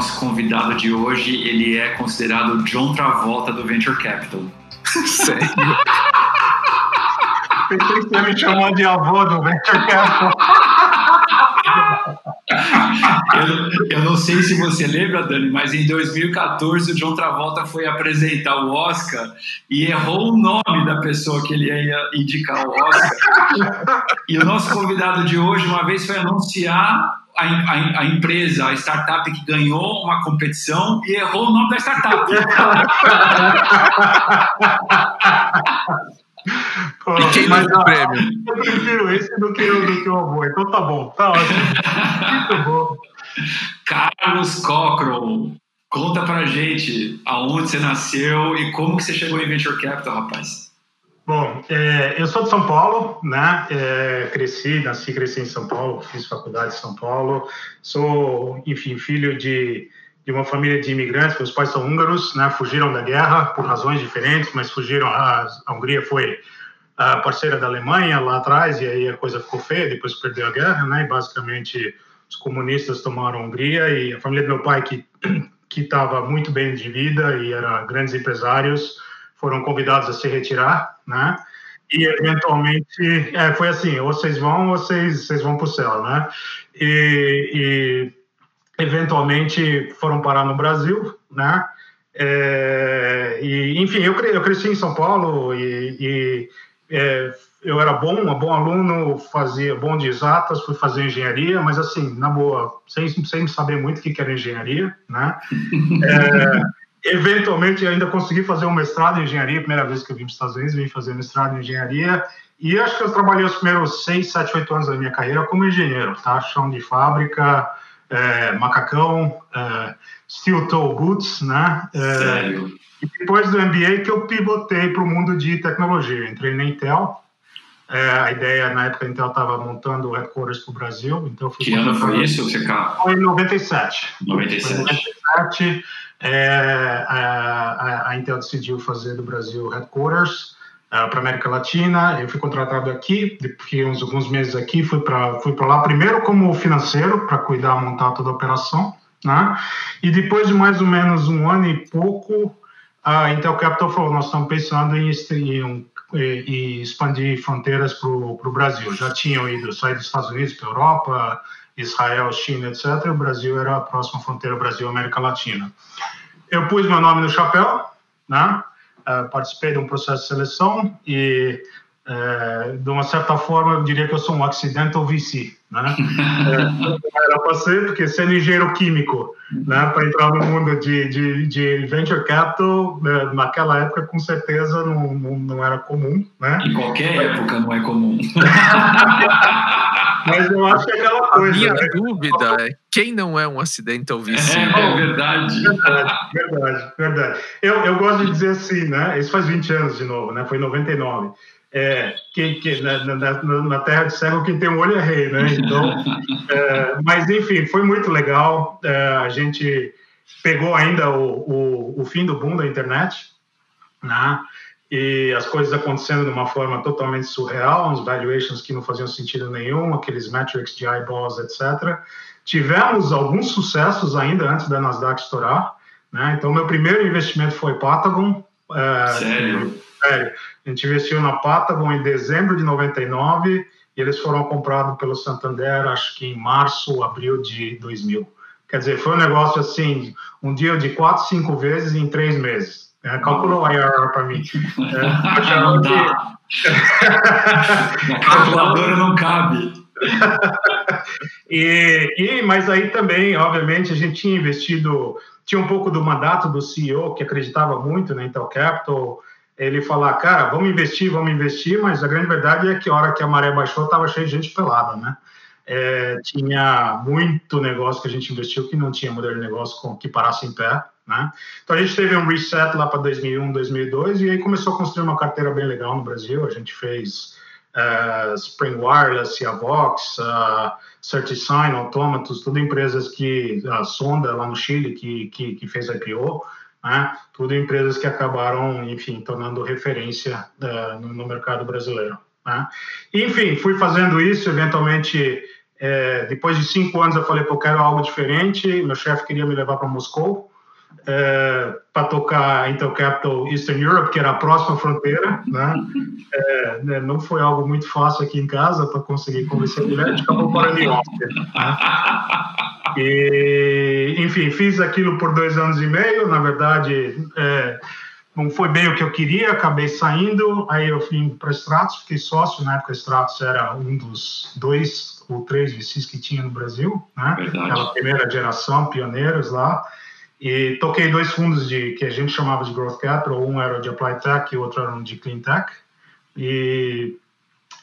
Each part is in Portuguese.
nosso convidado de hoje, ele é considerado o John Travolta do Venture Capital. Sério? Pensei que você me chamou de avô do Venture Capital. Eu, eu, não sei se você lembra, Dani, mas em 2014 o John Travolta foi apresentar o Oscar e errou o nome da pessoa que ele ia indicar o Oscar. E o nosso convidado de hoje, uma vez, foi anunciar a, a, a, empresa, a startup que ganhou uma competição e errou o nome da startup. Pô, e quem mas, o prêmio? Eu prefiro esse do que, o, do que o avô, então tá bom, tá ótimo. Muito bom. Carlos Cockroll, conta pra gente aonde você nasceu e como que você chegou em Venture Capital, rapaz. Bom, é, eu sou de São Paulo, né? É, cresci, nasci, cresci em São Paulo, fiz faculdade em São Paulo. Sou, enfim, filho de, de uma família de imigrantes. Meus pais são húngaros, né? Fugiram da guerra por razões diferentes, mas fugiram. A, a Hungria foi a parceira da Alemanha lá atrás e aí a coisa ficou feia depois perdeu a guerra, né? E basicamente os comunistas tomaram a Hungria e a família do meu pai que que estava muito bem de vida e eram grandes empresários foram convidados a se retirar, né? E eventualmente é, foi assim, ou vocês vão ou vocês, vocês vão para o céu, né? E, e, eventualmente foram parar no Brasil, né? É, e enfim, eu, eu cresci em São Paulo e, e é, eu era bom, um bom aluno, fazia bom de exatas, fui fazer engenharia, mas assim, na boa, sem, sem saber muito o que era engenharia, né? É, eventualmente ainda consegui fazer um mestrado em engenharia, primeira vez que eu vim para os Estados Unidos, vim fazer mestrado em engenharia, e acho que eu trabalhei os primeiros seis, sete, oito anos da minha carreira como engenheiro, tá? Chão de fábrica, é, macacão, é, steel toe boots, né? É, Sério? E depois do MBA que eu pivotei para o mundo de tecnologia. Entrei na Intel, é, a ideia, na época, a Intel estava montando o headquarters para o Brasil. Então que ano foi isso, CK? Foi em 97. 97. Foi 97 é, a, a, Intel decidiu fazer do Brasil headquarters uh, para América Latina. Eu fui contratado aqui, fiquei uns alguns meses aqui, fui para fui lá primeiro como financeiro para cuidar, montar toda a operação, né? E depois de mais ou menos um ano e pouco, a Intel Capital falou: nós estamos pensando em, em, em expandir fronteiras para o Brasil. Já tinham ido sair dos Estados Unidos para a Europa Israel, China, etc. O Brasil era a próxima fronteira Brasil-América Latina. Eu pus meu nome no chapéu, né? Uh, participei de um processo de seleção e, uh, de uma certa forma, eu diria que eu sou um accidental VC, né? era para ser, porque sendo engenheiro químico, né, para entrar no mundo de, de, de venture capital, né, naquela época, com certeza, não, não, não, era comum, né? Em qualquer época não é comum. Mas eu acho que é aquela coisa. A minha né? dúvida é quem não é um acidental VC? É, é verdade. Verdade, verdade, verdade. Eu, eu gosto de dizer assim, né? Isso faz 20 anos de novo, né? Foi em 99. É, que, que, na, na, na, terra de cego quem tem um olho é rei, né? Então, é, mas enfim, foi muito legal. É, a gente pegou ainda o, o, o, fim do boom da internet, né? e as coisas acontecendo de uma forma totalmente surreal, uns valuations que não faziam sentido nenhum, aqueles metrics de eyeballs, etc. Tivemos alguns sucessos ainda antes da Nasdaq estourar, né? Então, meu primeiro investimento foi Patagon. É, sério? Sério. A gente investiu na Patagon em dezembro de 99 e eles foram comprados pelo Santander, acho que em março, abril de 2000. Quer dizer, foi um negócio assim, um dia de quatro, cinco vezes em três meses. É, calculou o IRR para mim. É, não dá. Calculadora não cabe. e, e, mas aí também, obviamente, a gente tinha investido, tinha um pouco do mandato do CEO que acreditava muito na Intel Capital. Ele falar, cara, vamos investir, vamos investir, mas a grande verdade é que a hora que a maré baixou, estava cheio de gente pelada, né? É, tinha muito negócio que a gente investiu que não tinha modelo de negócio com, que parasse em pé. Né? Então a gente teve um reset lá para 2001, 2002 e aí começou a construir uma carteira bem legal no Brasil. A gente fez uh, Spring Wireless, Avox, uh, CertiSign, Automatus, tudo empresas que a Sonda lá no Chile que que, que fez IPO, né? Tudo empresas que acabaram, enfim, tornando referência uh, no, mercado brasileiro. Né? Enfim, fui fazendo isso, eventualmente é, depois de cinco anos eu falei que eu quero algo diferente. Meu chefe queria me levar para Moscou é, para tocar Intel Capital Eastern Europe, que era a próxima fronteira, né? É, né, não foi algo muito fácil aqui em casa para conseguir convencer a gente acabou para New York. Né? E, enfim, fiz aquilo por dois anos e meio, na verdade, é, não foi bem o que eu queria, acabei saindo, aí eu fui para Stratos, fiquei sócio, na época Stratos era um dos dois ou três VCs que tinha no Brasil, né? Verdade. Aquela primeira geração, pioneiros lá, e toquei dois fundos de que a gente chamava de Growth Capital, um era de Applied Tech e o outro era de Clean Tech. E,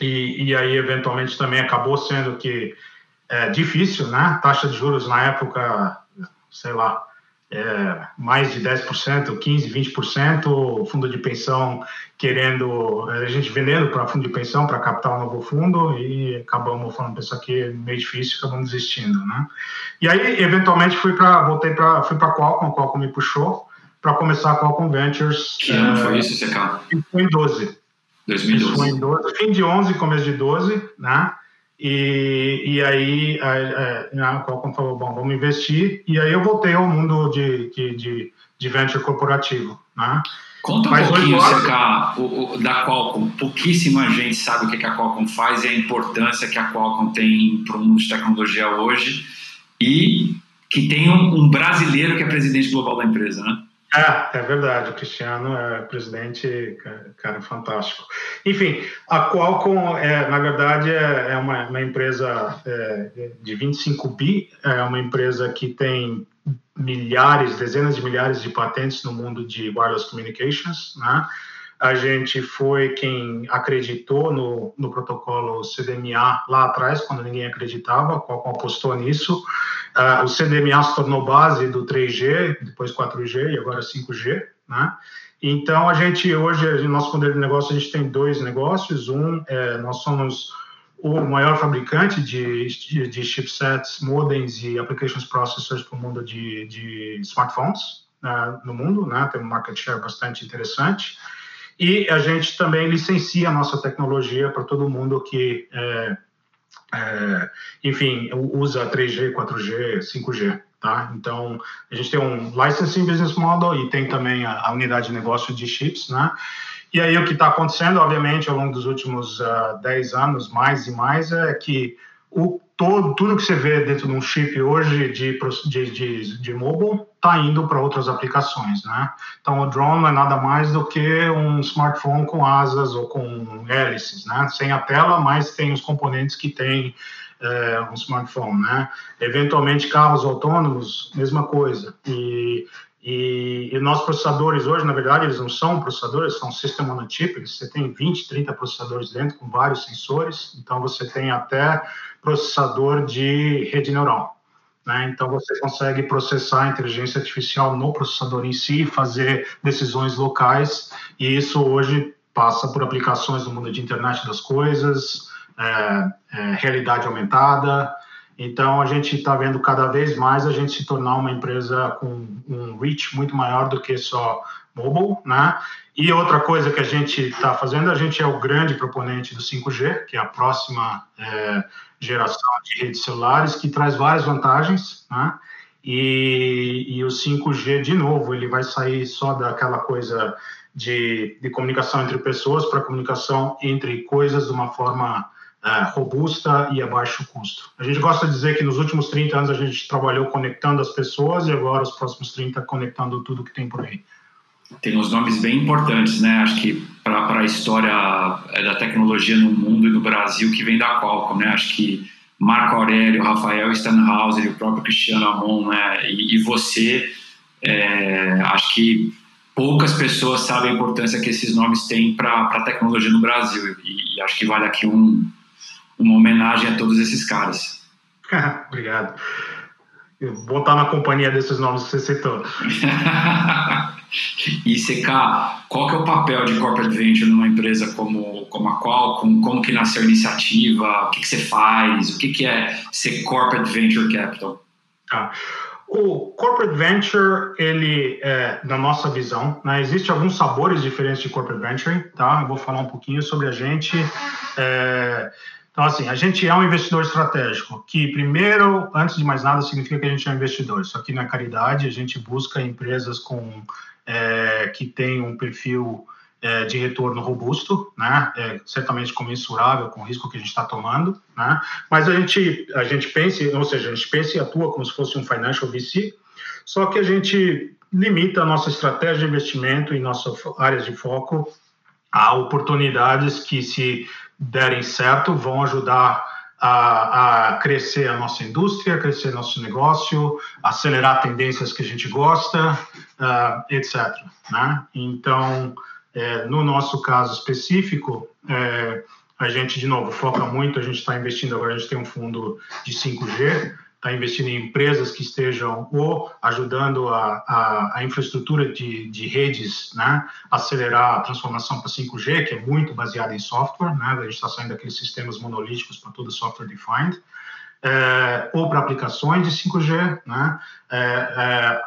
e, e aí, eventualmente, também acabou sendo que é difícil, né? Taxa de juros na época, sei lá, é, mais de 10%, 15%, 20%, fundo de pensão querendo, a gente vendendo para fundo de pensão para captar um novo fundo e acabamos falando, isso aqui é meio difícil, acabamos desistindo, né? E aí, eventualmente, fui para, voltei para, fui para Qualcomm, a Qualcomm me puxou para começar a Qualcomm Ventures. Que ano é, foi isso, CK? Foi em 12. 2012. Foi em 12, fim de 11, começo de 12, né? E, e aí a, a, a Qualcomm falou, bom, vamos investir. E aí eu voltei ao mundo de, de, de, de venture corporativo, né? Conta um Mas pouquinho, o, da Qualcomm. Pouquíssima gente sabe o que a Qualcomm faz e a importância que a Qualcomm tem para o mundo de tecnologia hoje e que tem um, um brasileiro que é presidente global da empresa, né? É, é verdade, o Cristiano é presidente, cara, fantástico. Enfim, a Qualcomm, é, na verdade, é, é uma, uma empresa é, de 25 bi, é uma empresa que tem milhares, dezenas de milhares de patentes no mundo de wireless communications, né? A gente foi quem acreditou no, no protocolo CDMA lá atrás, quando ninguém acreditava, a Qualcomm apostou nisso. Uh, o CDMA se tornou base do 3G, depois 4G e agora 5G, né? Então, a gente hoje, no nosso poder de negócio, a gente tem dois negócios. Um, é, nós somos o maior fabricante de, de, de chipsets, modems e applications processors para o mundo de, de smartphones né, no mundo, né? Tem um market share bastante interessante. E a gente também licencia a nossa tecnologia para todo mundo que é, é, enfim, usa 3G, 4G, 5G. Tá? Então, a gente tem um licensing business model e tem também a, a unidade de negócio de chips, né? E aí o que está acontecendo, obviamente, ao longo dos últimos uh, ah, 10 anos, mais e mais, é que o, todo, tudo que você vê dentro de um chip hoje de, de, de, de mobile está indo para outras aplicações, né? Então, o drone é nada mais do que um smartphone com asas ou com hélices, né? Sem a tela, mas tem os componentes que tem é, um smartphone, né? Eventualmente, carros autônomos, mesma coisa. E, e, e nossos processadores hoje, na verdade, eles não são processadores, são system on a chip. Você tem 20, 30 processadores dentro com vários sensores. Então, você tem até processador de rede neural. Né? Então, você consegue processar a inteligência artificial no processador em si, fazer decisões locais, e isso hoje passa por aplicações no mundo de internet das coisas, é, é, realidade aumentada. Então, a gente está vendo cada vez mais a gente se tornar uma empresa com um reach muito maior do que só mobile, né? E outra coisa que a gente está fazendo, a gente é o grande proponente do 5G, que é a próxima é, geração de redes celulares, que traz várias vantagens, né? E, e o 5G, de novo, ele vai sair só daquela coisa de, de comunicação entre pessoas para comunicação entre coisas de uma forma robusta e a baixo custo. A gente gosta de dizer que nos últimos 30 anos a gente trabalhou conectando as pessoas e agora os próximos 30 conectando tudo que tem por aí tem uns nomes bem importantes, né? Acho que para a história é, da tecnologia no mundo e no Brasil que vem da Qualcomm, né? Acho que Marco Aurélio, Rafael Stanhauser e o próprio Cristiano Amon, né? E, e você, é, acho que poucas pessoas sabem a importância que esses nomes têm para a tecnologia no Brasil. E, e, acho que vale aqui um, uma homenagem a todos esses caras. Obrigado. Eu vou estar na companhia desses nomes que você citou. E CK, qual que é o papel de corporate venture numa empresa como, como a Qualcomm? Como que nasceu a iniciativa? O que, que você faz? O que, que é ser corporate venture capital? Ah, o corporate venture, ele, é, na nossa visão, né, existe alguns sabores diferentes de corporate venture, tá? Eu vou falar um pouquinho sobre a gente. É, Então, assim, a gente é um investidor estratégico, que primeiro, antes de mais nada, significa que a gente é um investidor. Isso aqui na caridade, a gente busca empresas com é, que têm um perfil é, de retorno robusto, né? É, certamente comensurável com o risco que a gente está tomando, né? Mas a gente a gente pensa, ou seja, a gente pensa e atua como se fosse um financial VC, só que a gente limita a nossa estratégia de investimento em nossas áreas de foco a oportunidades que se derem certo, vão ajudar a, a, crescer a nossa indústria, crescer nosso negócio, acelerar tendências que a gente gosta, uh, ah, etc. Né? Então, é, no nosso caso específico, é, a gente, de novo, foca muito, a gente está investindo agora, a gente tem um fundo de 5G, está investindo em empresas que estejam ou ajudando a, a, a infraestrutura de, de, redes, né, acelerar a transformação para 5G, que é muito baseada em software, né, a gente está saindo daqueles sistemas monolíticos para tudo software defined, é, ou para aplicações de 5G, né, é, é,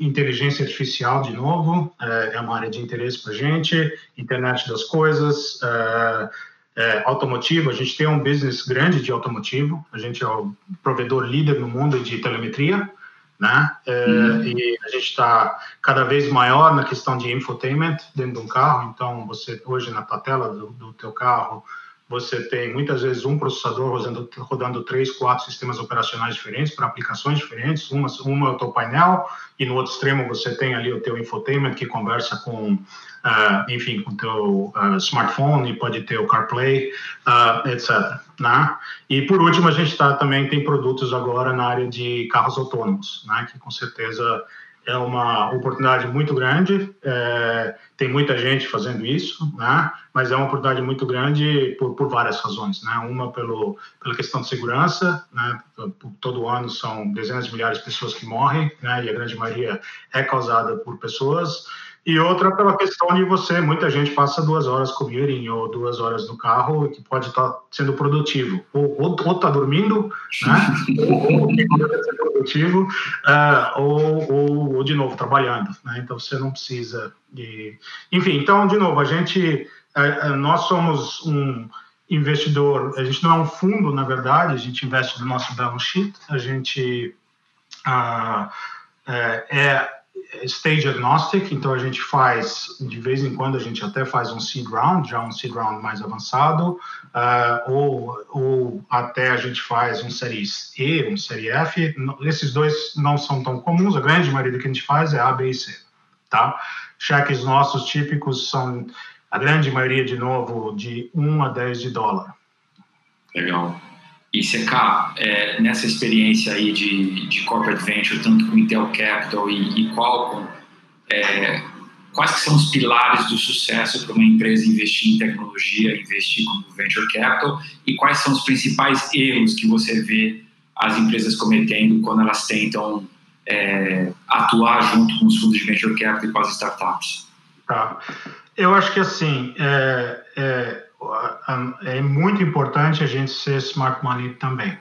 inteligência artificial, de novo, é, é uma área de interesse para a gente, internet das coisas, é, é, automotivo, a gente tem um business grande de automotivo, a gente é o provedor líder no mundo de telemetria, né? É, uhum. E a gente está cada vez maior na questão de infotainment dentro de um carro. Então, você hoje na tua tela do, do teu carro, você tem muitas vezes um processador rodando, rodando três, quatro sistemas operacionais diferentes para aplicações diferentes. Uma, uma é o teu painel e no outro extremo você tem ali o teu infotainment que conversa com uh, enfim, com o teu uh, smartphone, pode ter o CarPlay, uh, etc. Né? E por último, a gente tá, também tem produtos agora na área de carros autônomos, né? que com certeza é uma oportunidade muito grande, é, tem muita gente fazendo isso, né? mas é uma oportunidade muito grande por, por várias razões. Né? Uma pelo, pela questão de segurança, né? todo ano são dezenas de milhares de pessoas que morrem, né? e a grande maioria é causada por pessoas, e outra pela questão de você, muita gente passa duas horas commuting ou duas horas no carro que pode estar sendo produtivo. Ou, ou, tá dormindo, né? ou, ser produtivo, uh, ou, ou, ou, de novo, trabalhando. Né? Então você não precisa de. Enfim, então, de novo, a gente. Uh, nós somos um investidor, a gente não é um fundo, na verdade, a gente investe no nosso balance sheet, a gente uh, é stage agnostic, então a gente faz, de vez em quando, a gente até faz um seed round, já um seed round mais avançado, uh, ou, ou até a gente faz um série E, um série F. Esses dois não são tão comuns, a grande maioria do que a gente faz é A, B e C, tá? Cheques nossos típicos são, a grande maioria, de novo, de 1 a 10 de dólar. Legal. E CK, é, nessa experiência aí de, de corporate venture, tanto com Intel Capital e, e Qualcomm, é, quais são os pilares do sucesso para uma empresa investir em tecnologia, investir como venture capital, e quais são os principais erros que você vê as empresas cometendo quando elas tentam é, atuar junto com os fundos de venture capital e com as startups? Tá. Eu acho que assim, é, é é muito importante a gente ser smart money também.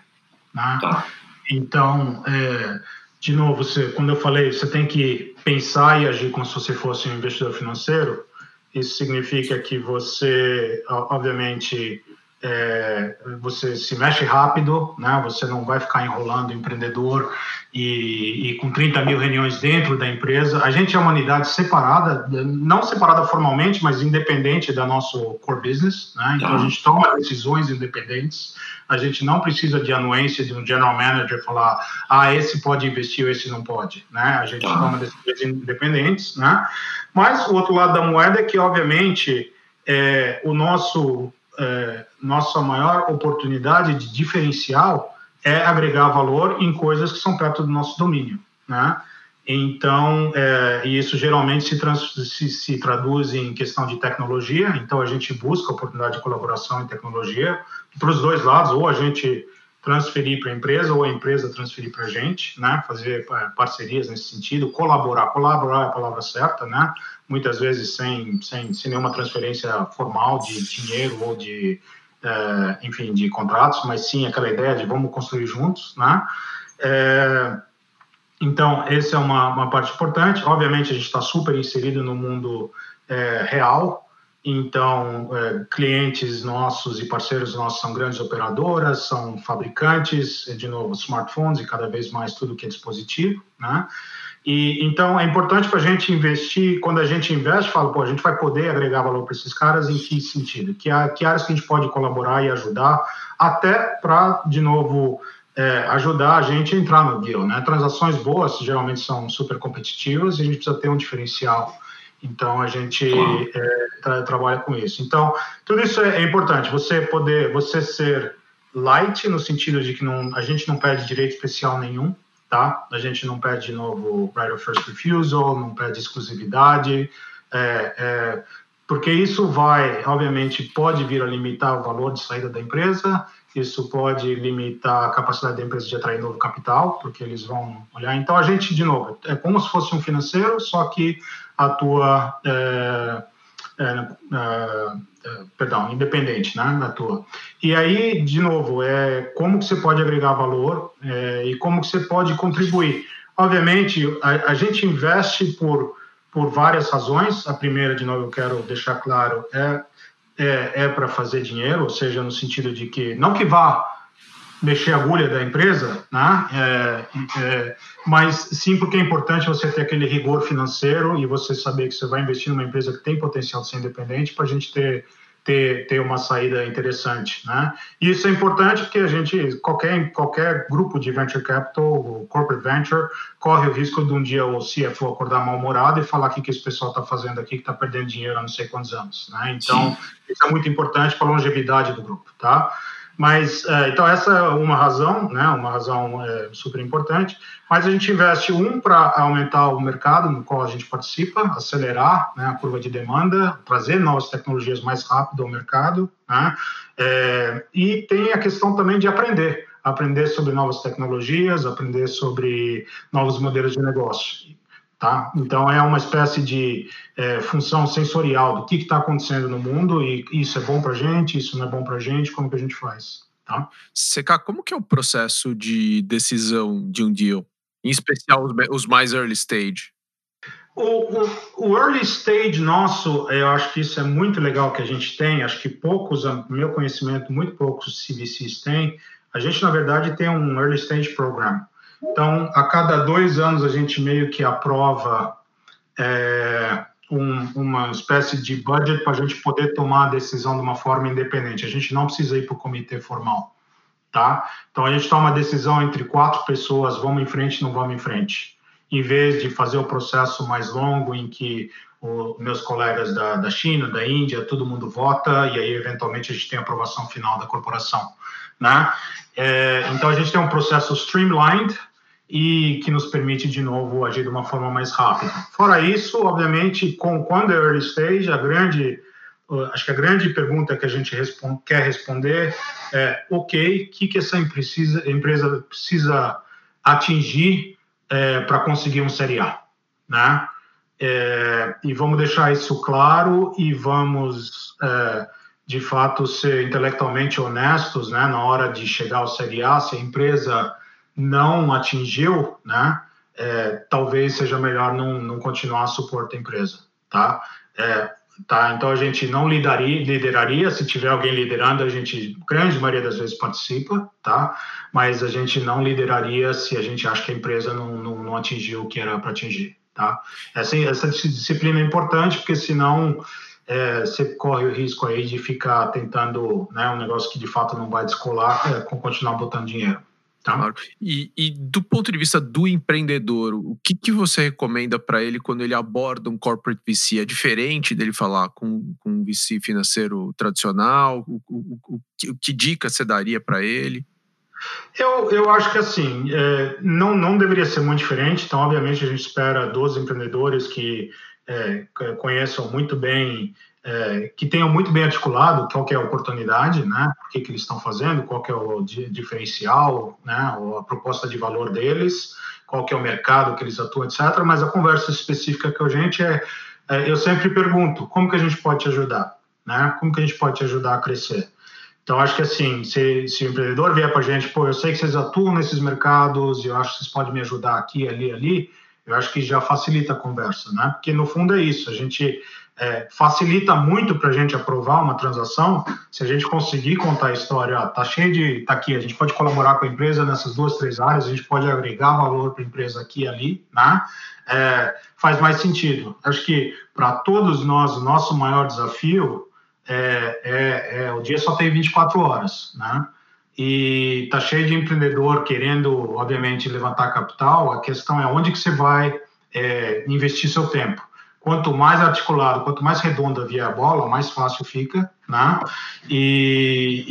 Né? Tá. Então, é, de novo, você, quando eu falei, você tem que pensar e agir como se você fosse um investidor financeiro. Isso significa que você, obviamente, é, você se mexe rápido, né? Você não vai ficar enrolando empreendedor e, e, com 30 mil reuniões dentro da empresa. A gente é uma unidade separada, não separada formalmente, mas independente da nosso core business, né? Então a tá. gente toma decisões independentes. A gente não precisa de anuência de um general manager falar, ah, esse pode investir, esse não pode, né? A gente tá. toma decisões independentes, né? Mas o outro lado da moeda é que, obviamente, é, o nosso é, nossa maior oportunidade de diferencial é agregar valor em coisas que são perto do nosso domínio, né? Então, é, isso geralmente se, trans, se, se, traduz em questão de tecnologia. Então, a gente busca oportunidade de colaboração em tecnologia para os dois lados, ou a gente transferir para a empresa ou a empresa transferir para a gente, né? Fazer é, parcerias nesse sentido, colaborar, colaborar é a palavra certa, né? Muitas vezes sem, sem, sem nenhuma transferência formal de dinheiro ou de, é, enfim, de contratos, mas sim aquela ideia de vamos construir juntos, né? É, então, essa é uma, uma parte importante. Obviamente, a gente está super inserido no mundo é, real, Então, é, clientes nossos e parceiros nossos são grandes operadoras, são fabricantes, de novo, smartphones e cada vez mais tudo que é dispositivo, né? E, então, é importante para a gente investir, quando a gente investe, fala, pô, a gente vai poder agregar valor para esses caras em que sentido? Que, que áreas que a gente pode colaborar e ajudar, até para, de novo, é, ajudar a gente a entrar no deal, né? Transações boas geralmente são super competitivas e a gente precisa ter um diferencial. Então, a gente é, tra trabalha com isso. Então, tudo isso é, é importante, você poder, você ser light, no sentido de que não, a gente não perde direito especial nenhum, tá? A gente não perde de novo right of first refusal, não perde exclusividade, é, é, porque isso vai, obviamente, pode vir a limitar o valor de saída da empresa, isso pode limitar a capacidade da empresa de atrair novo capital, porque eles vão olhar. Então, a gente, de novo, é como se fosse um financeiro, só que atua é, perdão, independente, né, tua. E aí, de novo, é como que você pode agregar valor é, e como que você pode contribuir. Obviamente, a, a, gente investe por, por várias razões. A primeira, de novo, eu quero deixar claro, é, é, é para fazer dinheiro, ou seja, no sentido de que, não que vá mexer a agulha da empresa, né? É, é, mas sim porque é importante você ter aquele rigor financeiro e você saber que você vai investir numa empresa que tem potencial de ser independente para a gente ter, ter, ter uma saída interessante, né? E isso é importante porque a gente, qualquer, qualquer grupo de venture capital, corporate venture, corre o risco de um dia o CFO acordar mal-humorado e falar o que, que esse pessoal está fazendo aqui, que está perdendo dinheiro há não sei quantos anos, né? Então, sim. isso é muito importante para a longevidade do grupo, tá? Mas, é, então, essa é uma razão, né, uma razão é, super importante. Mas a gente investe, um, para aumentar o mercado no qual a gente participa, acelerar né, a curva de demanda, trazer novas tecnologias mais rápido ao mercado. Né, é, e tem a questão também de aprender aprender sobre novas tecnologias, aprender sobre novos modelos de negócio. Tá? Então, é uma espécie de é, função sensorial do que está acontecendo no mundo e isso é bom para a gente, isso não é bom para a gente, como que a gente faz. Tá? CK, como que é o processo de decisão de um deal? Em especial os, os mais early stage? O, o, o, early stage nosso, eu acho que isso é muito legal que a gente tem, acho que poucos, meu conhecimento, muito poucos CVCs têm. A gente, na verdade, tem um early stage program. Então, a cada dois anos, a gente meio que aprova é, um, uma espécie de budget para a gente poder tomar a decisão de uma forma independente. A gente não precisa ir para o comitê formal, tá? Então, a gente toma a decisão entre quatro pessoas, vamos em frente, não vamos em frente. Em vez de fazer o processo mais longo em que os meus colegas da, da China, da Índia, todo mundo vota e aí, eventualmente, a gente tem a aprovação final da corporação, né? É, então, a gente tem um processo streamlined, e que nos permite, de novo, agir de uma forma mais rápida. Fora isso, obviamente, com, quando é early stage, a grande, acho que a grande pergunta que a gente responde, quer responder é, ok, o que, que essa empresa, empresa precisa atingir é, para conseguir um Série A, né? É, e vamos deixar isso claro e vamos, é, de fato, ser intelectualmente honestos, né? Na hora de chegar ao Série A, se a empresa não atingiu, né, é, talvez seja melhor não, não continuar a suporte a empresa, tá? É, tá? Então a gente não lideraria, lideraria, se tiver alguém liderando, a gente, grande maioria das vezes participa, tá? Mas a gente não lideraria se a gente acha que a empresa não, não, não atingiu o que era para atingir, tá? Essa, essa disciplina é importante porque senão é, você corre o risco aí de ficar tentando, né, um negócio que de fato não vai descolar, é, continuar botando dinheiro. Tá. Claro. E, e, do ponto de vista do empreendedor, o que, que você recomenda para ele quando ele aborda um corporate VC? É diferente dele falar com, com um VC financeiro tradicional? O, o, o, que, que dica você daria para ele? Eu, eu acho que assim, é, não, não deveria ser muito diferente. Então, obviamente, a gente espera dos empreendedores que é, conheçam muito bem é, que tenham muito bem articulado qual é a oportunidade, né? O que, que eles estão fazendo, qual é o diferencial, né? Ou a proposta de valor deles, qual é o mercado que eles atuam, etc. Mas a conversa específica com a gente é, é, eu sempre pergunto, como que a gente pode te ajudar, né? Como que a gente pode te ajudar a crescer? Então, acho que assim, se, se o empreendedor vier para a gente, pô, eu sei que vocês atuam nesses mercados, eu acho que vocês podem me ajudar aqui, ali, ali, eu acho que já facilita a conversa, né? Porque no fundo é isso, a gente é, facilita muito para a gente aprovar uma transação se a gente conseguir contar a história. Ó, tá cheio de. tá aqui, a gente pode colaborar com a empresa nessas duas, três áreas, a gente pode agregar valor para a empresa aqui e ali, né? É, faz mais sentido. Acho que para todos nós, o nosso maior desafio é, é, é, o dia só tem 24 horas, né? E tá cheio de empreendedor querendo, obviamente, levantar capital. A questão é onde que você vai é, investir seu tempo quanto mais articulado, quanto mais redonda vier a bola, mais fácil fica, né? E,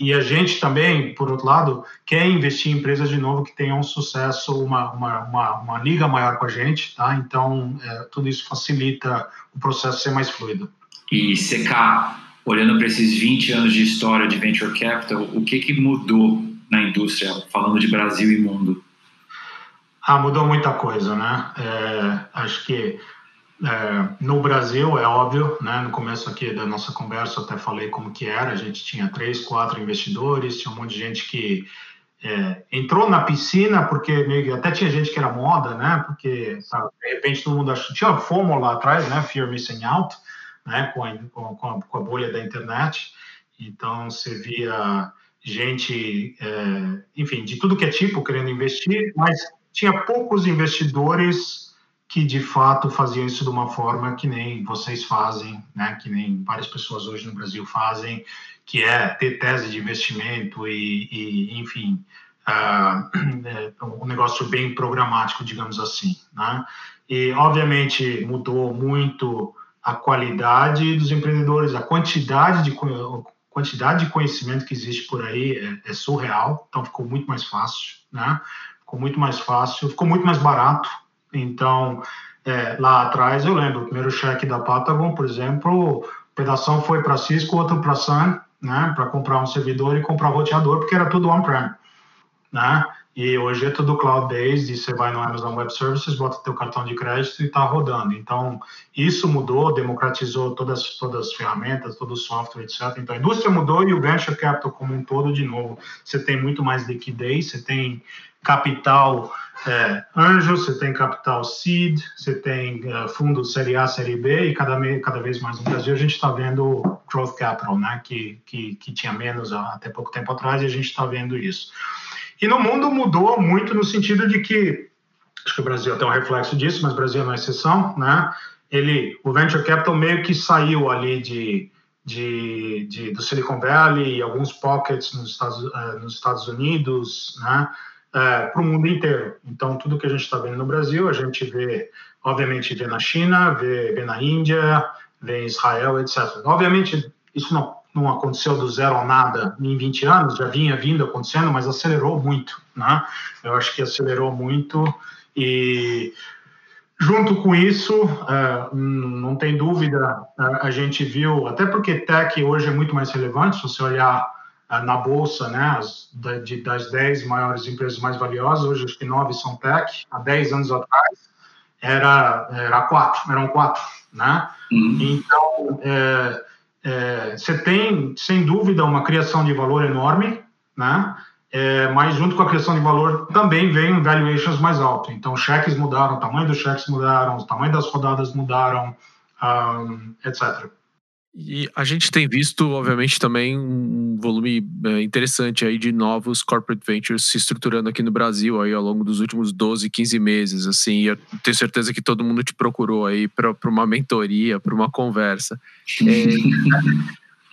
e, e, a gente também, por outro lado, quer investir em empresas de novo que tenham um sucesso, uma, uma, uma, uma liga maior com a gente, tá? Então, é, tudo isso facilita o processo ser mais fluido. E CK, olhando para esses 20 anos de história de Venture Capital, o que, que mudou na indústria, falando de Brasil e mundo? Ah, mudou muita coisa, né? É, acho que é, no Brasil, é óbvio, né, no começo aqui da nossa conversa até falei como que era, a gente tinha três, quatro investidores, tinha um monte de gente que é, entrou na piscina, porque meio, até tinha gente que era moda, né, porque sabe, de repente todo mundo achou, tinha FOMO lá atrás, né, Fear Missing Out, né, com a, com a, com a bolha da internet, então você via gente, é, enfim, de tudo que é tipo querendo investir, mas tinha poucos investidores que de fato faziam isso de uma forma que nem vocês fazem, né? que nem várias pessoas hoje no Brasil fazem, que é ter tese de investimento e, e enfim, uh, um negócio bem programático, digamos assim. Né? E, obviamente, mudou muito a qualidade dos empreendedores, a quantidade de, quantidade de conhecimento que existe por aí é, é surreal, então ficou muito mais fácil, né? ficou muito mais fácil, ficou muito mais barato, então, é, lá atrás, eu lembro, o primeiro cheque da Patagon, por exemplo, um pedação foi para Cisco, outro para Sun, né, para comprar um servidor e comprar roteador, porque era tudo on-prem, né? E hoje é tudo cloud-based, e você vai no Amazon Web Services, bota teu cartão de crédito e está rodando. Então, isso mudou, democratizou todas, todas as ferramentas, todo o software, etc. Então, a indústria mudou e o venture capital como um todo, de novo, você tem muito mais liquidez, você tem capital é, anjo, você tem capital seed, você tem uh, fundo série A, série B e cada, cada vez mais no Brasil a gente está vendo growth capital, né, que, que, que tinha menos até pouco tempo atrás e a gente está vendo isso. E no mundo mudou muito no sentido de que, acho que o Brasil tem um reflexo disso, mas o Brasil é uma exceção, né, ele, o venture capital meio que saiu ali de, de, de do Silicon Valley e alguns pockets nos Estados, uh, nos Estados Unidos, né, é, para o mundo inteiro. Então, tudo que a gente está vendo no Brasil, a gente vê, obviamente, vê na China, vê, vê na Índia, vê em Israel, etc. Obviamente, isso não, não aconteceu do zero ao nada em 20 anos, já vinha vindo acontecendo, mas acelerou muito, né? Eu acho que acelerou muito e junto com isso, é, não tem dúvida, a gente viu, até porque tech hoje é muito mais relevante, se você olhar ah, na bolsa, né, das 10 maiores empresas mais valiosas, hoje acho que 9 são tech, há 10 anos atrás era, era quatro, eram quatro, né? Uhum. Então, é, é, você tem, sem dúvida, uma criação de valor enorme, né? É, mas junto com a criação de valor também vem valuations mais alto. Então, cheques mudaram, o tamanho dos cheques mudaram, o tamanho das rodadas mudaram, um, etc. E a gente tem visto, obviamente, também um volume é, interessante aí de novos corporate ventures se estruturando aqui no Brasil aí ao longo dos últimos 12, 15 meses, assim, eu tenho certeza que todo mundo te procurou aí para uma mentoria, para uma conversa. É...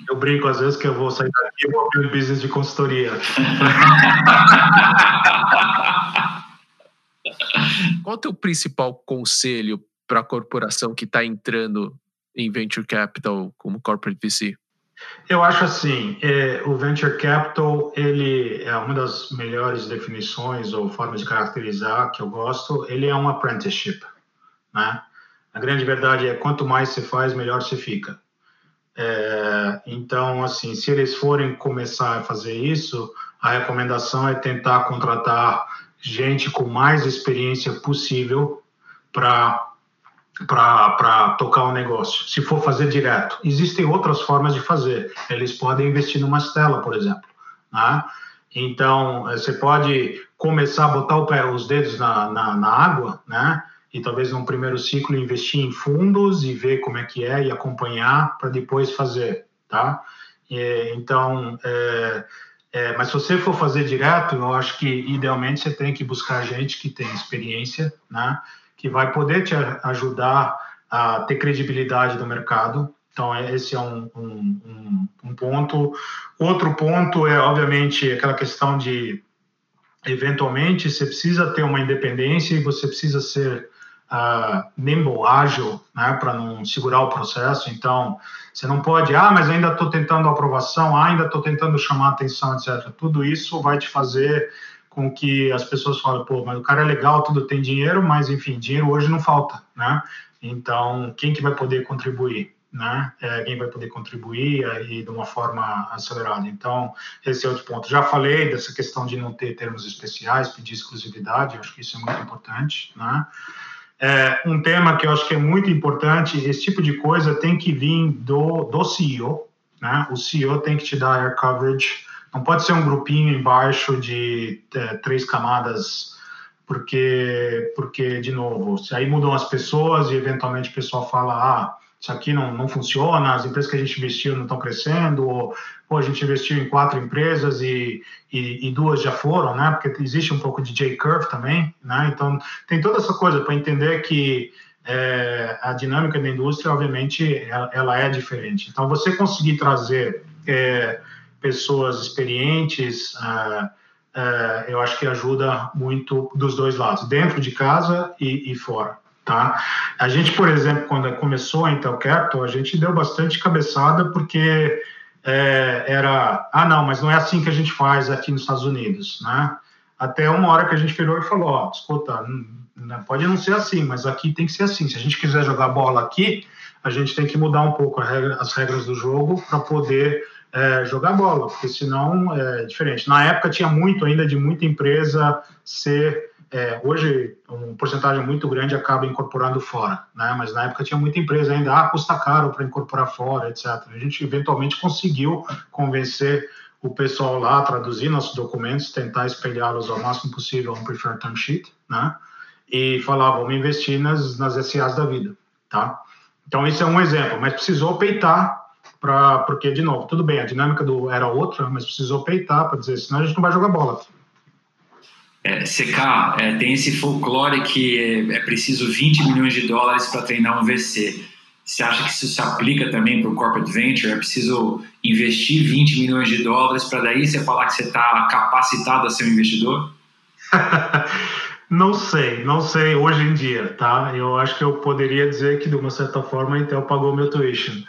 Eu brinco às vezes que eu vou sair daqui e vou abrir um business de consultoria. Qual é o teu principal conselho para a corporação que está entrando em venture capital como corporate VC? Eu acho assim, é, o venture capital ele é uma das melhores definições ou formas de caracterizar que eu gosto. Ele é um apprenticeship, né? A grande verdade é quanto mais você faz, melhor você fica. É, então, assim, se eles forem começar a fazer isso, a recomendação é tentar contratar gente com mais experiência possível para para tocar o negócio, se for fazer direto. Existem outras formas de fazer. Eles podem investir numa Stella, por exemplo. Né? Então, eh, você pode começar a botar pé, os dedos na, na, na, água, né? e talvez num primeiro ciclo investir em fundos e ver como é que é e acompanhar para depois fazer, tá? E, então, é, é, mas se você for fazer direto, eu acho que idealmente você tem que buscar gente que tem experiência, né? Que vai poder te ajudar a ter credibilidade no mercado. Então, é, esse é um, um, um ponto. Outro ponto é, obviamente, aquela questão de, eventualmente, você precisa ter uma independência e você precisa ser uh, nimble, ágil, né, para não segurar o processo. Então, você não pode, ah, mas ainda estou tentando aprovação, ah, ainda estou tentando chamar atenção, etc. Tudo isso vai te fazer com que as pessoas falem, pô, mas o cara é legal, tudo tem dinheiro, mas enfim, dinheiro hoje não falta, né? Então, quem que vai poder contribuir? Né? É, quem vai poder contribuir e de uma forma acelerada. Então, esse é outro ponto. Já falei dessa questão de não ter termos especiais, pedir exclusividade, acho que isso é muito importante, né? É, um tema que eu acho que é muito importante, esse tipo de coisa tem que vir do, do CEO, né? O CEO tem que te dar air coverage, não pode ser um grupinho embaixo de é, três camadas, porque, porque, de novo, aí mudam as pessoas e eventualmente o pessoal fala, ah, isso aqui não, não funciona, as empresas que a gente investiu não estão crescendo, ou a gente investiu em quatro empresas e, e, e, duas já foram, né? Porque existe um pouco de J-curve também, né? Então, tem toda essa coisa para entender que é, a dinâmica da indústria, obviamente, ela, ela, é diferente. Então, você conseguir trazer é, pessoas experientes, é, é eu acho que ajuda muito dos dois lados, dentro de casa e, e fora. Tá? A gente, por exemplo, quando começou a Intel Capital, a gente deu bastante cabeçada porque é, era, ah, não, mas não é assim que a gente faz aqui nos Estados Unidos, né? Até uma hora que a gente virou e falou, ó, escuta, não, pode não ser assim, mas aqui tem que ser assim. Se a gente quiser jogar bola aqui, a gente tem que mudar um pouco regra, as regras do jogo para poder é, jogar bola, porque senão é diferente. Na época tinha muito ainda de muita empresa ser é, hoje, uma porcentagem muito grande acaba incorporando fora, né? mas na época tinha muita empresa ainda, ah, custa caro para incorporar fora, etc. A gente eventualmente conseguiu convencer o pessoal lá traduzir nossos documentos, tentar espelhá-los ao máximo possível no Preferred Term Sheet, né? e falar, vamos investir nas, nas SAs da vida, tá? Então, isso é um exemplo, mas precisou peitar para porque de novo tudo bem a dinâmica do era outra mas precisou peitar para dizer senão a gente não vai jogar bola é, CK, é, tem esse folclore que é, é, preciso 20 milhões de dólares para treinar um VC. Você acha que isso se aplica também para o corporate venture? É preciso investir 20 milhões de dólares para daí você falar que você está capacitado a ser um investidor? não sei, não sei hoje em dia, tá? Eu acho que eu poderia dizer que de uma certa forma a Intel pagou meu tuition. Né?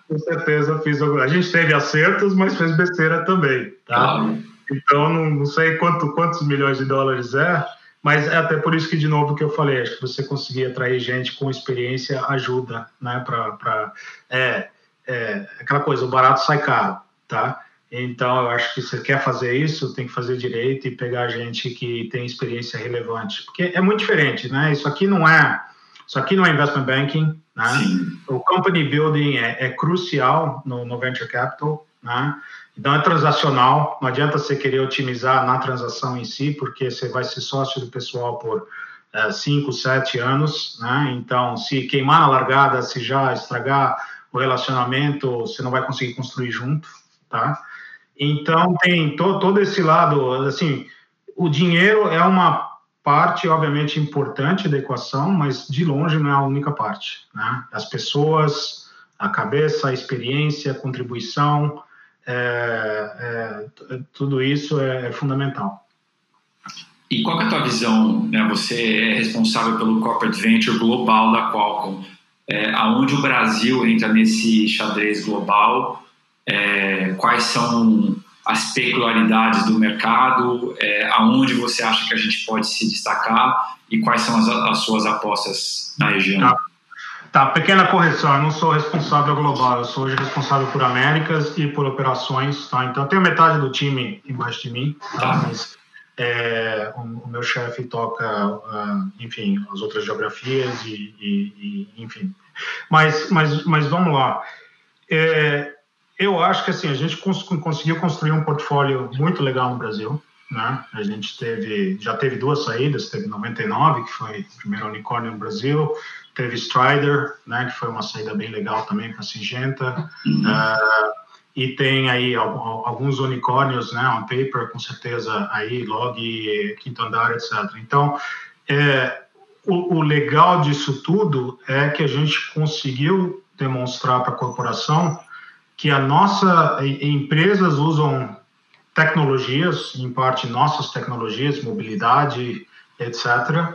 com certeza fiz. A gente teve acertos, mas fez besteira também, tá? Então, não, não, sei quanto, quantos milhões de dólares é, mas é até por isso que, de novo, que eu falei, acho que você conseguir atrair gente com experiência ajuda, né? Para é, é aquela coisa, o barato sai caro, tá? Então, eu acho que se você quer fazer isso, tem que fazer direito e pegar gente que tem experiência relevante, porque é muito diferente, né? Isso aqui não é, isso aqui não é investment banking, né? O company building é, é crucial no, no, venture capital, né? Então é transacional, não adianta você querer otimizar na transação em si, porque você vai ser sócio do pessoal por 5, é, 7 anos, né? Então, se queimar na largada, se já estragar o relacionamento, você não vai conseguir construir junto, tá? Então, tem to, todo esse lado, assim, o dinheiro é uma parte, obviamente, importante da equação, mas de longe não é a única parte. Né? As pessoas, a cabeça, a experiência, a contribuição, é, é, tudo isso é, é, fundamental. E qual é a tua visão? Né? Você é responsável pelo corporate venture global da Qualcomm. É, aonde o Brasil entra nesse xadrez global? É, quais são as peculiaridades do mercado, é, aonde você acha que a gente pode se destacar e quais são as, as suas apostas na região? Tá. tá. pequena correção, eu não sou responsável global, eu sou hoje responsável por Américas e por operações, tá? Então, eu tenho metade do time embaixo de mim, tá? tá. Mas é, o, o, meu chefe toca, uh, enfim, as outras geografias e, e, e, enfim. Mas, mas, mas vamos lá. É, eu acho que assim a gente cons conseguiu construir um portfólio muito legal no Brasil, né? A gente teve, já teve duas saídas, teve 99, que foi o primeiro unicórnio no Brasil, teve Strider, né, que foi uma saída bem legal também para a Singenta, uhum. uh, e tem aí alguns unicórnios, né, on paper, com certeza, aí, Log, Quinto Andar, etc. Então, é, o, o legal disso tudo é que a gente conseguiu demonstrar para a corporação que a nossa empresas usam tecnologias, em parte nossas tecnologias, mobilidade, etc.,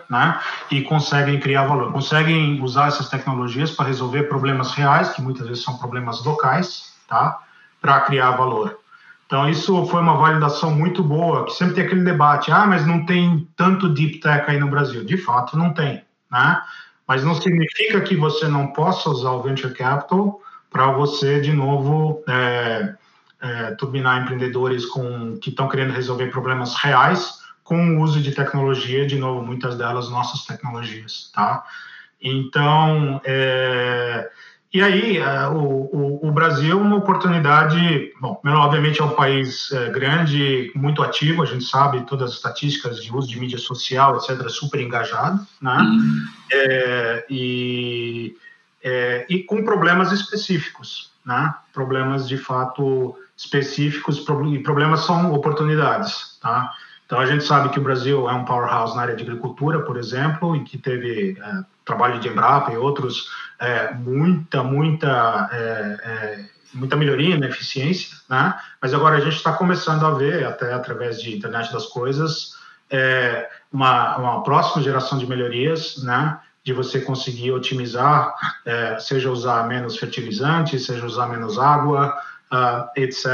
né? E conseguem criar valor, conseguem usar essas tecnologias para resolver problemas reais, que muitas vezes são problemas locais, tá? Para criar valor. Então, isso foi uma validação muito boa, que sempre tem aquele debate, ah, mas não tem tanto deep tech aí no Brasil. De fato, não tem, né? Mas não significa que você não possa usar o venture capital para você, de novo, é, é, turbinar empreendedores com, que estão querendo resolver problemas reais com o uso de tecnologia, de novo, muitas delas nossas tecnologias, tá? Então, é, e aí, é, o, o, o, Brasil é uma oportunidade, bom, obviamente é um país é, grande, muito ativo, a gente sabe todas as estatísticas de uso de mídia social, etc., super engajado, né? Uhum. É, e, é, e com problemas específicos, né? Problemas de fato específicos e problemas são oportunidades, tá? Então a gente sabe que o Brasil é um powerhouse na área de agricultura, por exemplo, e que teve é, trabalho de Embrapa e outros é, muita muita é, é muita melhoria na eficiência, né? Mas agora a gente está começando a ver até através de internet das coisas é, uma, uma próxima geração de melhorias, né? De você conseguir otimizar, é, seja usar menos fertilizante, seja usar menos água, uh, etc.,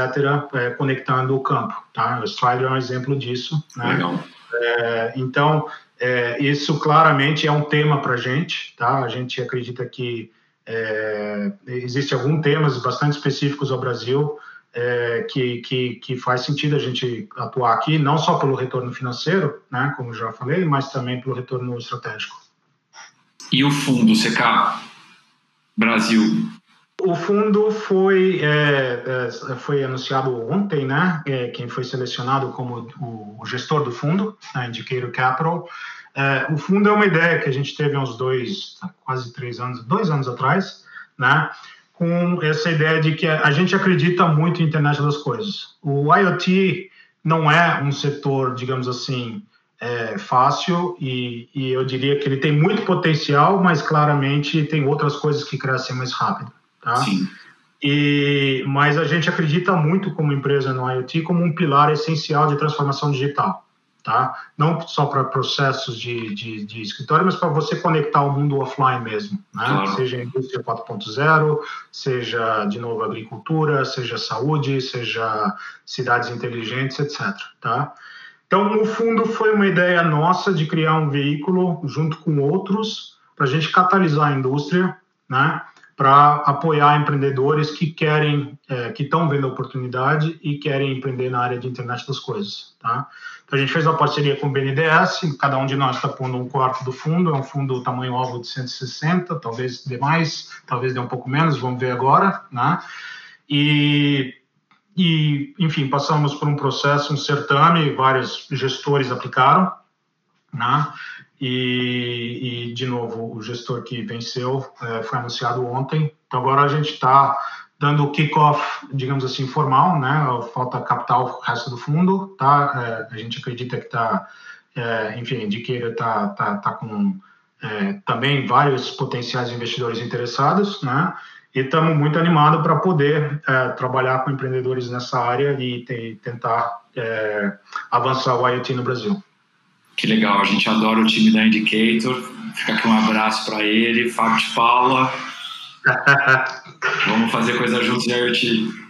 é, conectando o campo. Tá? O Strider é um exemplo disso. Né? Legal. É, então, é, isso claramente é um tema para a gente. Tá? A gente acredita que é, existem alguns temas bastante específicos ao Brasil é, que, que, que, faz sentido a gente atuar aqui, não só pelo retorno financeiro, né, como já falei, mas também pelo retorno estratégico. E o fundo, CK Brasil, o fundo foi, é, é, foi anunciado ontem, né? É, quem foi selecionado como o, gestor do fundo, a Indicator Capital. É, o fundo é uma ideia que a gente teve há uns dois, quase três anos, dois anos atrás, né? Com essa ideia de que a gente acredita muito em internet das coisas. O IoT não é um setor, digamos assim, é, fácil e, e eu diria que ele tem muito potencial, mas claramente tem outras coisas que crescem mais rápido. Tá? Sim. E, mas a gente acredita muito como empresa no IoT como um pilar essencial de transformação digital. Tá? Não só para processos de, de, de, escritório, mas para você conectar o mundo offline mesmo, né? Claro. Seja indústria 4.0, seja, de novo, agricultura, seja saúde, seja cidades inteligentes, etc. Tá? Então, no fundo, foi uma ideia nossa de criar um veículo junto com outros para a gente catalisar a indústria, né? para apoiar empreendedores que querem, é, que estão vendo a oportunidade e querem empreender na área de internet das coisas, tá? Então a gente fez uma parceria com o BNDES, cada um de nós está pondo um quarto do fundo, é um fundo tamanho alvo de 160, talvez dê mais, talvez dê um pouco menos, vamos ver agora, né? E, e enfim, passamos por um processo, um certame, vários gestores aplicaram, né? E, e, de novo, o gestor que venceu é, foi anunciado ontem. Então, agora a gente está dando o kick-off, digamos assim, formal, né? Falta capital o resto do fundo, tá? É, a gente acredita que está, é, enfim, que ele está tá, tá com é, também vários potenciais investidores interessados, né? E estamos muito animados para poder é, trabalhar com empreendedores nessa área e te, tentar é, avançar o IoT no Brasil. Que legal, a gente adora o time da Indicator. Fica aqui um abraço para ele, Fábio de Paula. Vamos fazer coisa juntos de IoT.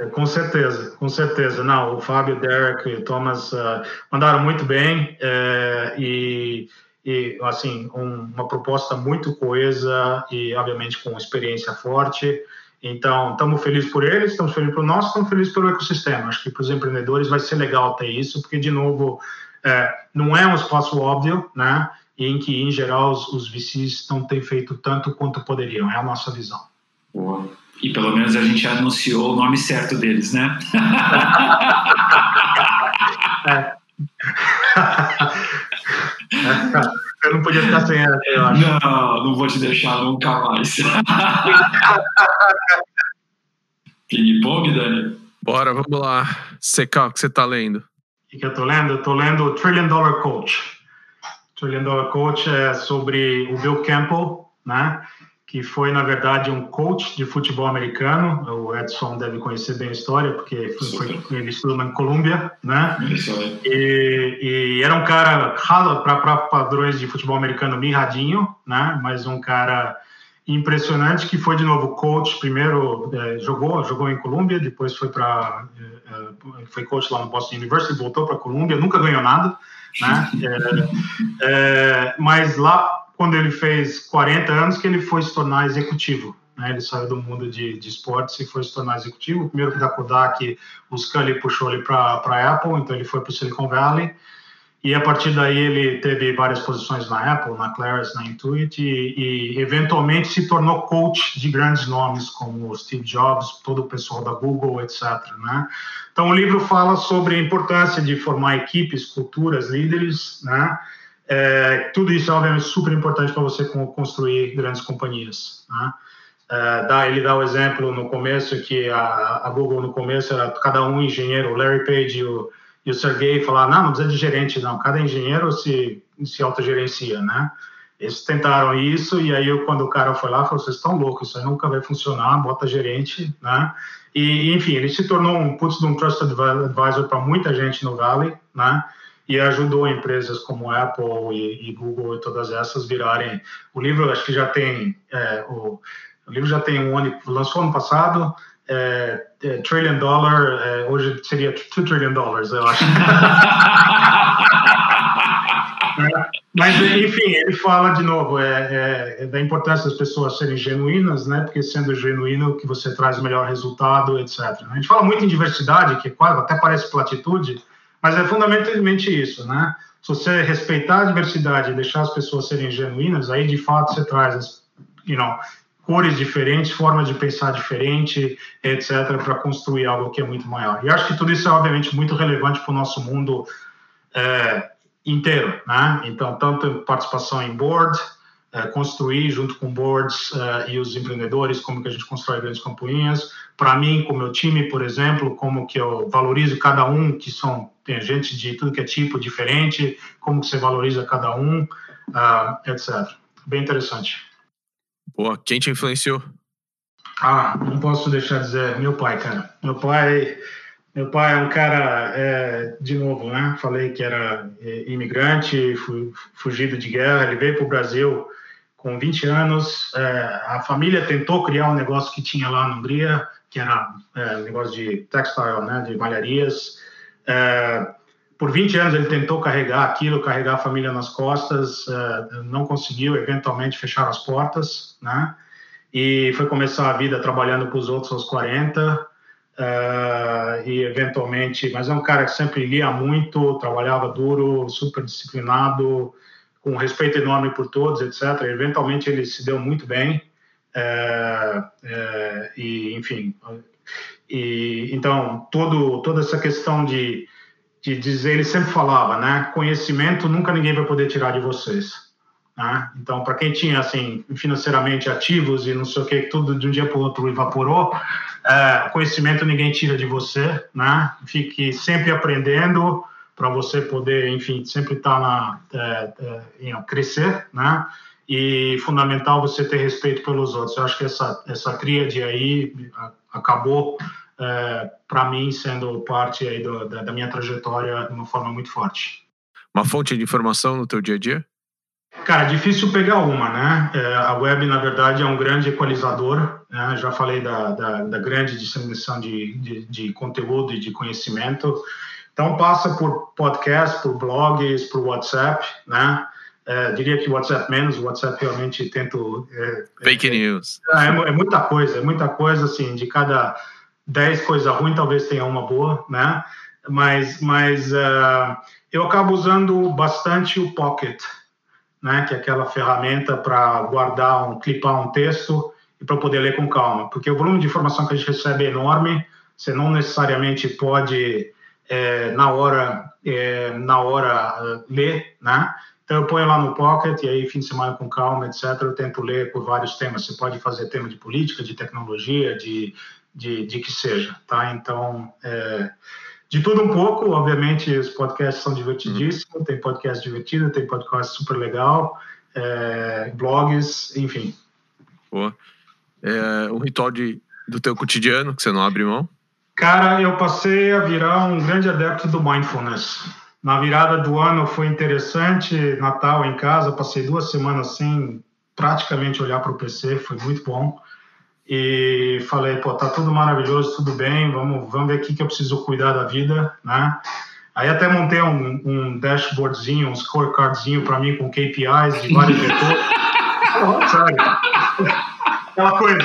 É, com certeza, com certeza. Não, o Fábio, o Derek e o Thomas uh, mandaram muito bem é, e, e, assim, um, uma proposta muito coesa e, obviamente, com experiência forte. Então, estamos felizes por eles, estamos felizes por nós, estamos felizes pelo ecossistema. Acho que para os empreendedores vai ser legal ter isso, porque, de novo, é, não é um espaço óbvio, né? Em que, em geral, os, os VCs não têm feito tanto quanto poderiam. É a nossa visão. Boa. E pelo menos a gente anunciou o nome certo deles, né? é, eu sem ela, eu acho. Não, não vou te deixar nunca mais. Ping-pong, Dani? Bora, vamos lá. CK, o que você está lendo? O que eu estou lendo? Eu estou lendo Trillion Dollar Coach. Trillion Dollar Coach é sobre o Bill Campbell, né? Que foi, na verdade, um coach de futebol americano. O Edson deve conhecer bem a história, porque foi, foi, ele estudou na Colômbia, né? E, e, era um cara, para padrões de futebol americano, mirradinho, né? Mas um cara impressionante que foi, de novo, coach. Primeiro é, jogou, jogou em Colômbia, depois foi para... É, é, foi coach lá no Boston University, voltou para Colômbia, nunca ganhou nada, né? É, é, mas lá quando ele fez 40 anos que ele foi se tornar executivo. Né? Ele saiu do mundo de, de esportes e foi se tornar executivo. Primeiro da Kodak, o Scully puxou ele para a Apple, então ele foi para o Silicon Valley. E a partir daí ele teve várias posições na Apple, na Claris, na Intuit e, e, eventualmente se tornou coach de grandes nomes como Steve Jobs, todo o pessoal da Google, etc. Né? Então o livro fala sobre a importância de formar equipes, culturas, líderes, né? É, tudo isso é obviamente super importante para você construir grandes companhias. Né? É, dá, ele dá o exemplo no começo que a, a, Google no começo era cada um engenheiro, o Larry Page e o, e o Sergey falaram, não, não precisa de gerente não, cada engenheiro se, se autogerencia, né? Eles tentaram isso e aí quando o cara foi lá, falou, vocês estão loucos, isso aí nunca vai funcionar, bota gerente, né? E enfim, ele se tornou um putz de um trusted advisor para muita gente no Valley, né? E ajudou empresas como Apple e, e, Google e todas essas virarem. O livro acho que já tem é, o, o, livro já tem um ano, lançou ano passado. É, é, trillion dollar, é, hoje seria 2 trillion dollars, eu acho. Mas, enfim, ele fala de novo é, é, é, da importância das pessoas serem genuínas, né? Porque sendo genuíno, que você traz o melhor resultado, etc. A gente fala muito em diversidade, que quase até parece platitude, mas é fundamentalmente isso, né? Se você respeitar a diversidade e deixar as pessoas serem genuínas, aí de fato você traz as, you know, cores diferentes, formas de pensar diferente, etc., para construir algo que é muito maior. E acho que tudo isso é obviamente muito relevante para o nosso mundo é, inteiro, né? Então, tanto participação em board, construir junto com boards é, e os empreendedores como que a gente constrói grandes companhias. Para mim, com meu time, por exemplo, como que eu valorizo cada um, que são tem gente de tudo que é tipo diferente, como que você valoriza cada um, uh, etc. Bem interessante. Boa, quem te influenciou? Ah, não posso deixar de dizer meu pai, cara. Meu pai, meu pai é um cara, é, de novo, né? Falei que era é, imigrante, fugido de guerra. Ele veio para o Brasil com 20 anos. É, a família tentou criar um negócio que tinha lá na Hungria, que era é, negócio de textile, né? De malharias. É, por 20 anos ele tentou carregar aquilo, carregar a família nas costas, é, não conseguiu, eventualmente fecharam as portas, né? E foi começar a vida trabalhando para os outros aos 40, é, e eventualmente, mas é um cara que sempre lia muito, trabalhava duro, super disciplinado, com respeito enorme por todos, etc. Eventualmente ele se deu muito bem, é, é, e enfim, e então todo toda essa questão de de dizer ele sempre falava, né? Conhecimento nunca ninguém vai poder tirar de vocês. Né? Então, para quem tinha assim financeiramente ativos e não sei o que, tudo de um dia para o outro evaporou, é, conhecimento ninguém tira de você, né? Fique sempre aprendendo para você poder, enfim, sempre estar tá na é, é, crescer, né? E fundamental você ter respeito pelos outros. Eu acho que essa essa tríade aí acabou é, para mim sendo parte aí do, da, da, minha trajetória de uma forma muito forte. Uma fonte de informação no teu dia a dia? Cara, difícil pegar uma, né? É, a web, na verdade, é um grande equalizador. Né? Já falei da, da, da grande disseminação de, de, de, conteúdo e de conhecimento. Então, passa por podcast, por blogs, por WhatsApp, né? É, diria que WhatsApp menos, o WhatsApp realmente tento... É, Fake é, news. É, é, muita coisa, é muita coisa, assim, de cada 10 coisas ruins, talvez tenha uma boa, né? Mas, mas uh, eu acabo usando bastante o Pocket, né? Que é aquela ferramenta para guardar, um, clipar um texto e para poder ler com calma, porque o volume de informação que a gente recebe é enorme. Você não necessariamente pode é, na hora, é, na hora uh, ler, né? Então eu ponho lá no Pocket e aí fim de semana com calma, etc. Eu tento ler por vários temas. Você pode fazer tema de política, de tecnologia, de, de, de que seja, tá? Então, é, de tudo um pouco. Obviamente, os podcasts são divertidíssimos. Uhum. Tem podcast divertido, tem podcast super legal, é, blogs, enfim. Boa. É um ritual de, do teu cotidiano que você não abre mão? Cara, eu passei a virar um grande adepto do mindfulness. Na virada do ano foi interessante, Natal em casa, passei duas semanas sem praticamente olhar para o PC, foi muito bom. E falei, pô, tá tudo maravilhoso, tudo bem, vamos, vamos ver o que eu preciso cuidar da vida, né? Aí até montei um, um dashboardzinho, um scorecardzinho para mim com KPIs de vários vetores. Sério aquela coisa,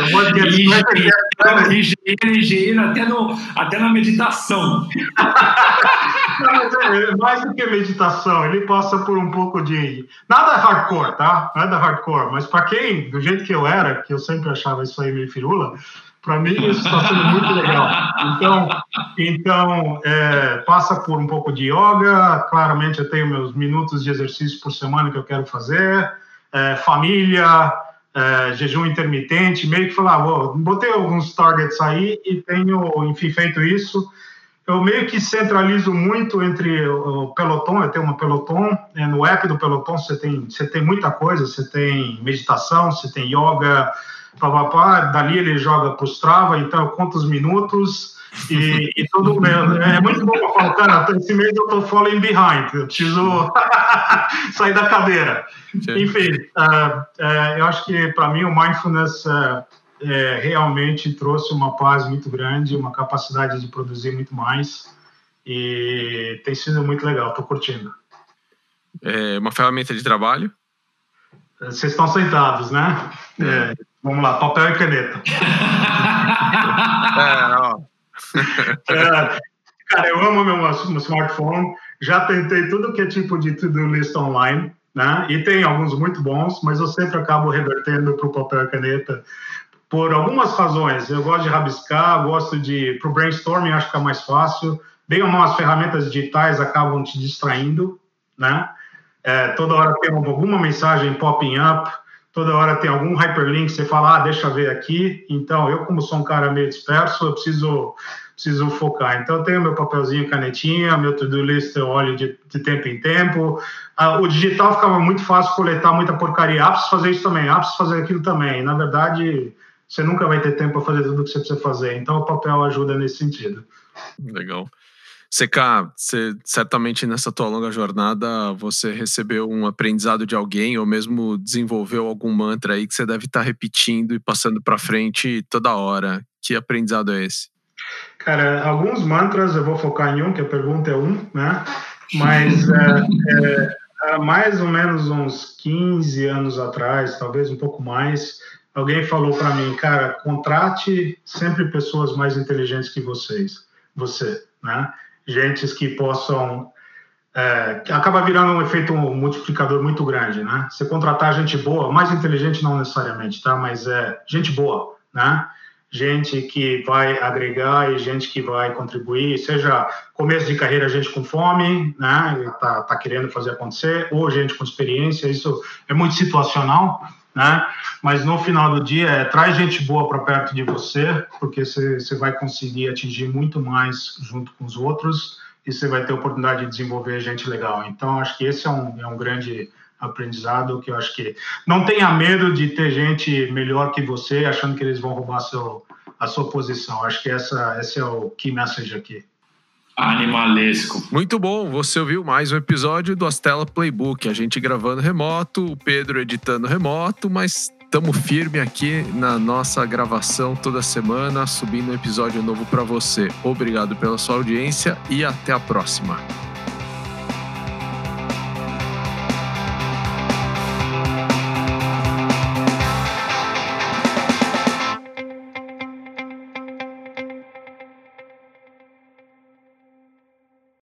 engenheiro, engenheiro até, no, até na meditação. Mais do que meditação, ele passa por um pouco de. Nada hardcore, tá? Nada hardcore, mas para quem, do jeito que eu era, que eu sempre achava isso aí meio firula, para mim isso está sendo muito legal. Então, então é, passa por um pouco de yoga, claramente eu tenho meus minutos de exercício por semana que eu quero fazer, é, família, é, jejum intermitente, meio que falar, ah, botei alguns targets aí e tenho, enfim, feito isso. Eu meio que centralizo muito entre o Peloton, eu tenho uma Peloton, é, no app do Peloton você tem, você tem muita coisa, você tem meditação, você tem yoga, papapá, dali ele joga para o Strava, então eu conto os minutos, e, e tudo mesmo. É muito bom para falar, cara, esse mês eu tô falling behind, eu preciso sair da cadeira. Sim. Enfim, uh, uh, eu acho que para mim o mindfulness uh, realmente trouxe uma paz muito grande, uma capacidade de produzir muito mais e tem sido muito legal, estou curtindo. É uma ferramenta de trabalho? Vocês estão sentados, né? É, vamos lá, papel e caneta. é, ó. É, cara, eu amo meu, meu smartphone. Já tentei tudo que é tipo de to-do list online, né? E tem alguns muito bons, mas eu sempre acabo revertendo para o papel e caneta por algumas razões. Eu gosto de rabiscar, gosto de para o brainstorming acho que é mais fácil. Bem ou mal as ferramentas digitais acabam te distraindo, né? É, toda hora tem alguma mensagem popping up, toda hora tem algum hyperlink, você fala, ah, deixa eu ver aqui. Então, eu, como sou um cara meio disperso, eu preciso, preciso focar. Então, eu tenho meu papelzinho, canetinha, meu to-do list eu olho de, de tempo em tempo. Ah, o digital ficava muito fácil coletar muita porcaria. Ah, preciso fazer isso também, ah, preciso fazer aquilo também. Na verdade, você nunca vai ter tempo para fazer tudo o que você precisa fazer. Então, o papel ajuda nesse sentido. Legal. CK, você, certamente nessa tua longa jornada você recebeu um aprendizado de alguém ou mesmo desenvolveu algum mantra aí que você deve estar tá repetindo e passando para frente toda hora. Que aprendizado é esse? Cara, alguns mantras eu vou focar em um, que a pergunta é um, né? Mas é, é, mais ou menos uns 15 anos atrás, talvez um pouco mais, alguém falou para mim, cara, contrate sempre pessoas mais inteligentes que vocês, você, né? Gentes que possam. É, acaba virando um efeito multiplicador muito grande, né? Você contratar gente boa, mais inteligente não necessariamente, tá? Mas é gente boa, né? Gente que vai agregar e gente que vai contribuir, seja começo de carreira, gente com fome, né? Tá, tá querendo fazer acontecer, ou gente com experiência, isso é muito situacional, né? Mas no final do dia, é, traz gente boa para perto de você, porque você, vai conseguir atingir muito mais junto com os outros e você vai ter oportunidade de desenvolver gente legal. Então, acho que esse é um, é um grande aprendizado que eu acho que não tenha medo de ter gente melhor que você achando que eles vão roubar seu, a sua posição. Acho que essa, esse é o key message aqui. Animalesco. Muito bom, você ouviu mais um episódio do Astela Playbook. A gente gravando remoto, o Pedro editando remoto, mas estamos firme aqui na nossa gravação toda semana, subindo um episódio novo para você. Obrigado pela sua audiência e até a próxima.